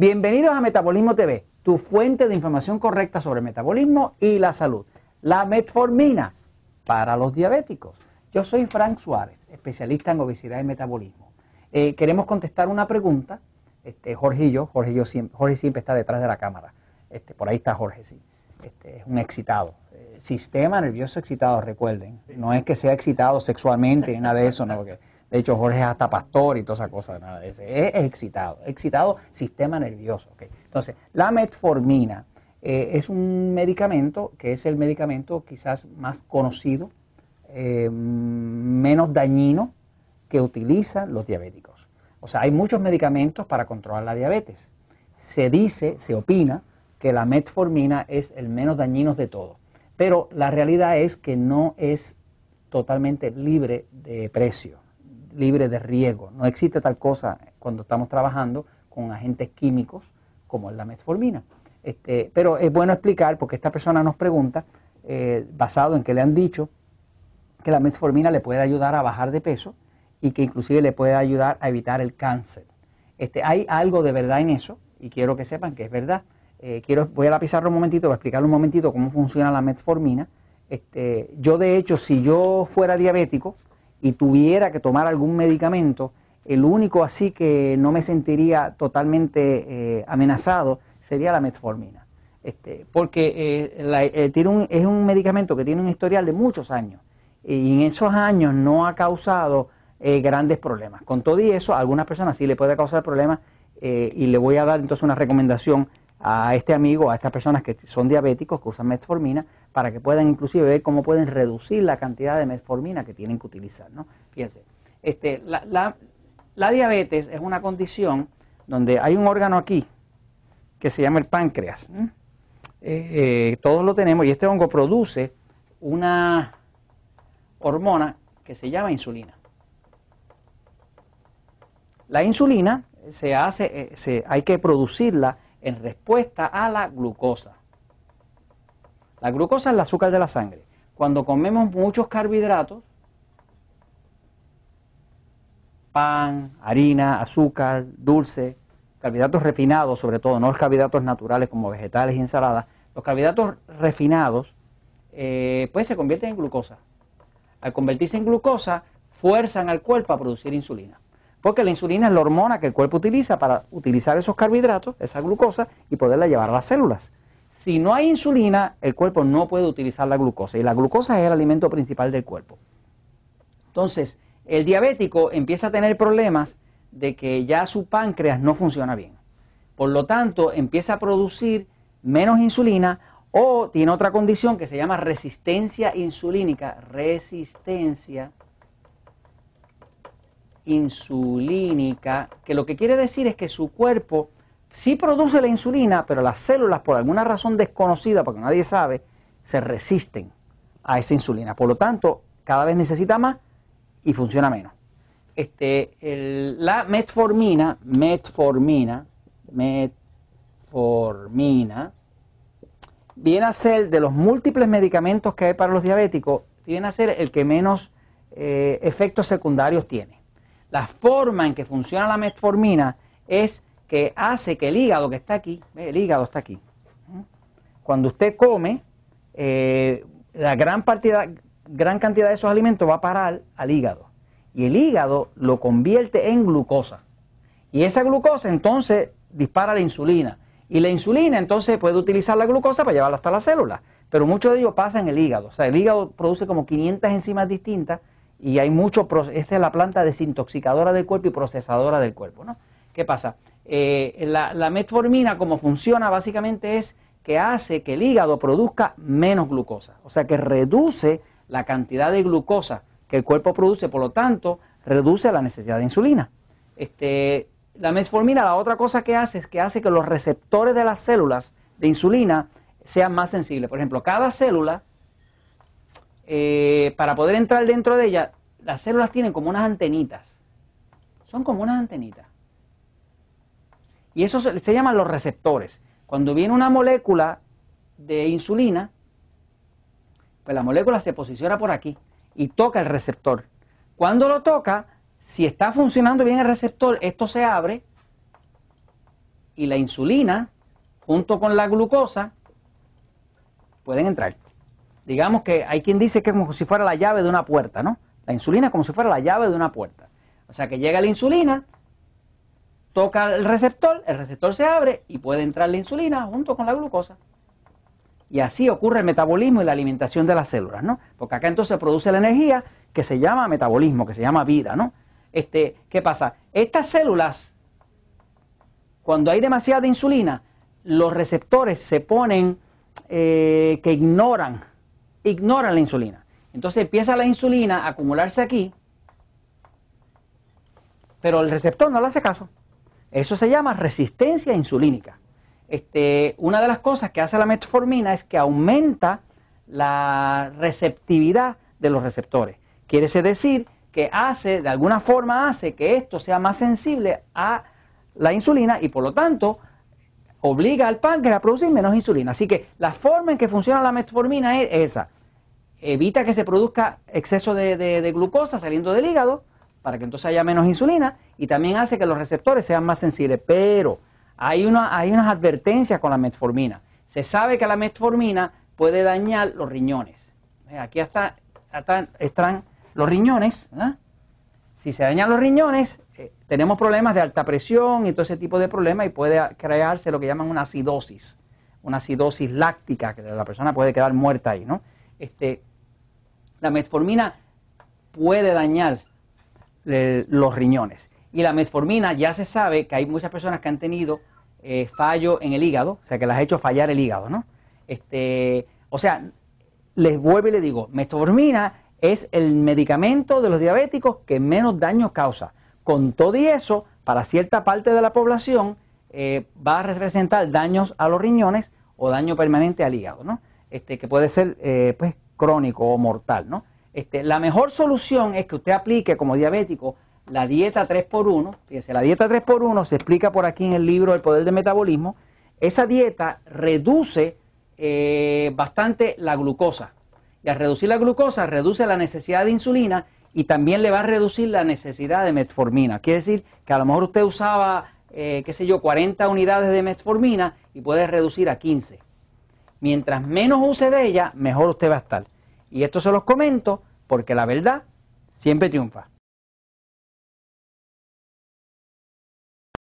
Bienvenidos a Metabolismo TV, tu fuente de información correcta sobre metabolismo y la salud. La metformina para los diabéticos. Yo soy Frank Suárez, especialista en obesidad y metabolismo. Eh, queremos contestar una pregunta, este, Jorge y yo, Jorge, yo siempre, Jorge siempre está detrás de la cámara, este, por ahí está Jorge, sí, este, es un excitado, eh, sistema nervioso excitado, recuerden, no es que sea excitado sexualmente, nada de eso, no, porque de hecho Jorge es hasta pastor y toda esa cosa, nada de eso, es, excitado, excitado sistema nervioso. Entonces, la metformina eh, es un medicamento que es el medicamento quizás más conocido, eh, menos dañino que utilizan los diabéticos. O sea, hay muchos medicamentos para controlar la diabetes. Se dice, se opina, que la metformina es el menos dañino de todos. Pero la realidad es que no es totalmente libre de precio, libre de riesgo. No existe tal cosa cuando estamos trabajando con agentes químicos como la metformina. Este, pero es bueno explicar, porque esta persona nos pregunta, eh, basado en que le han dicho que la metformina le puede ayudar a bajar de peso y que inclusive le puede ayudar a evitar el cáncer. Este, hay algo de verdad en eso y quiero que sepan que es verdad. Eh, quiero, voy a la un momentito, voy a explicar un momentito cómo funciona la metformina. Este, yo de hecho, si yo fuera diabético y tuviera que tomar algún medicamento, el único así que no me sentiría totalmente eh, amenazado sería la metformina. Este, porque eh, eh, tiene un, es un medicamento que tiene un historial de muchos años y en esos años no ha causado grandes problemas. Con todo y eso, a algunas personas sí le puede causar problemas y le voy a dar entonces una recomendación a este amigo, a estas personas que son diabéticos, que usan metformina, para que puedan inclusive ver cómo pueden reducir la cantidad de metformina que tienen que utilizar. ¿no? Fíjense, este, la, la diabetes es una condición donde hay un órgano aquí, que se llama el páncreas. Eh, eh, todos lo tenemos y este hongo produce una hormona que se llama insulina. La insulina se hace, eh, se, hay que producirla en respuesta a la glucosa. La glucosa es el azúcar de la sangre. Cuando comemos muchos carbohidratos, pan, harina, azúcar, dulce, carbohidratos refinados, sobre todo, no los carbohidratos naturales como vegetales y ensaladas, los carbohidratos refinados, eh, pues se convierten en glucosa. Al convertirse en glucosa, fuerzan al cuerpo a producir insulina. Porque la insulina es la hormona que el cuerpo utiliza para utilizar esos carbohidratos, esa glucosa, y poderla llevar a las células. Si no hay insulina, el cuerpo no puede utilizar la glucosa, y la glucosa es el alimento principal del cuerpo. Entonces, el diabético empieza a tener problemas de que ya su páncreas no funciona bien. Por lo tanto, empieza a producir menos insulina o tiene otra condición que se llama resistencia insulínica. Resistencia insulínica, que lo que quiere decir es que su cuerpo sí produce la insulina, pero las células, por alguna razón desconocida, porque nadie sabe, se resisten a esa insulina. Por lo tanto, cada vez necesita más y funciona menos este, la metformina, metformina, metformina, viene a ser de los múltiples medicamentos que hay para los diabéticos, viene a ser el que menos eh, efectos secundarios tiene. La forma en que funciona la metformina es que hace que el hígado que está aquí, el hígado está aquí, cuando usted come, eh, la gran, gran cantidad de esos alimentos va a parar al hígado y el hígado lo convierte en glucosa. Y esa glucosa entonces dispara la insulina. Y la insulina entonces puede utilizar la glucosa para llevarla hasta la célula. Pero mucho de ello pasa en el hígado. O sea, el hígado produce como 500 enzimas distintas y hay mucho, esta es la planta desintoxicadora del cuerpo y procesadora del cuerpo. ¿no? ¿Qué pasa? Eh, la, metformina como funciona básicamente es que hace que el hígado produzca menos glucosa. O sea, que reduce la cantidad de glucosa que el cuerpo produce, por lo tanto, reduce la necesidad de insulina. Este, la metformina, la otra cosa que hace es que hace que los receptores de las células de insulina sean más sensibles. Por ejemplo, cada célula, eh, para poder entrar dentro de ella, las células tienen como unas antenitas. Son como unas antenitas. Y eso se, se llaman los receptores. Cuando viene una molécula de insulina, pues la molécula se posiciona por aquí y toca el receptor. Cuando lo toca, si está funcionando bien el receptor, esto se abre y la insulina, junto con la glucosa, pueden entrar. Digamos que hay quien dice que es como si fuera la llave de una puerta, ¿no? La insulina es como si fuera la llave de una puerta. O sea que llega la insulina, toca el receptor, el receptor se abre y puede entrar la insulina junto con la glucosa. Y así ocurre el metabolismo y la alimentación de las células, ¿no? Porque acá entonces produce la energía que se llama metabolismo, que se llama vida, ¿no? Este, ¿Qué pasa? Estas células, cuando hay demasiada insulina, los receptores se ponen eh, que ignoran, ignoran la insulina. Entonces empieza la insulina a acumularse aquí, pero el receptor no le hace caso. Eso se llama resistencia insulínica. Este, una de las cosas que hace la metformina es que aumenta la receptividad de los receptores. Quiere decir que hace, de alguna forma hace que esto sea más sensible a la insulina y por lo tanto obliga al páncreas a producir menos insulina. Así que la forma en que funciona la metformina es esa. Evita que se produzca exceso de, glucosa saliendo del hígado para que entonces haya menos insulina y también hace que los receptores sean más sensibles. Pero hay, una, hay unas advertencias con la metformina. Se sabe que la metformina puede dañar los riñones. Aquí están, están los riñones. Si se dañan los riñones, eh, tenemos problemas de alta presión y todo ese tipo de problemas y puede crearse lo que llaman una acidosis, una acidosis láctica, que la persona puede quedar muerta ahí, ¿no? Este, la metformina puede dañar eh, los riñones. Y la metformina ya se sabe que hay muchas personas que han tenido eh, fallo en el hígado, o sea, que las ha hecho fallar el hígado, ¿no? Este, o sea, les vuelvo y les digo, metformina es el medicamento de los diabéticos que menos daño causa. Con todo y eso, para cierta parte de la población eh, va a representar daños a los riñones o daño permanente al hígado, ¿no? Este, que puede ser eh, pues, crónico o mortal, ¿no? Este, la mejor solución es que usted aplique como diabético la dieta 3x1. Fíjese, la dieta 3x1 se explica por aquí en el libro El Poder del Metabolismo. Esa dieta reduce eh, bastante la glucosa. Y al reducir la glucosa, reduce la necesidad de insulina y también le va a reducir la necesidad de metformina. Quiere decir que a lo mejor usted usaba, eh, qué sé yo, 40 unidades de metformina y puede reducir a 15. Mientras menos use de ella, mejor usted va a estar. Y esto se los comento porque la verdad siempre triunfa.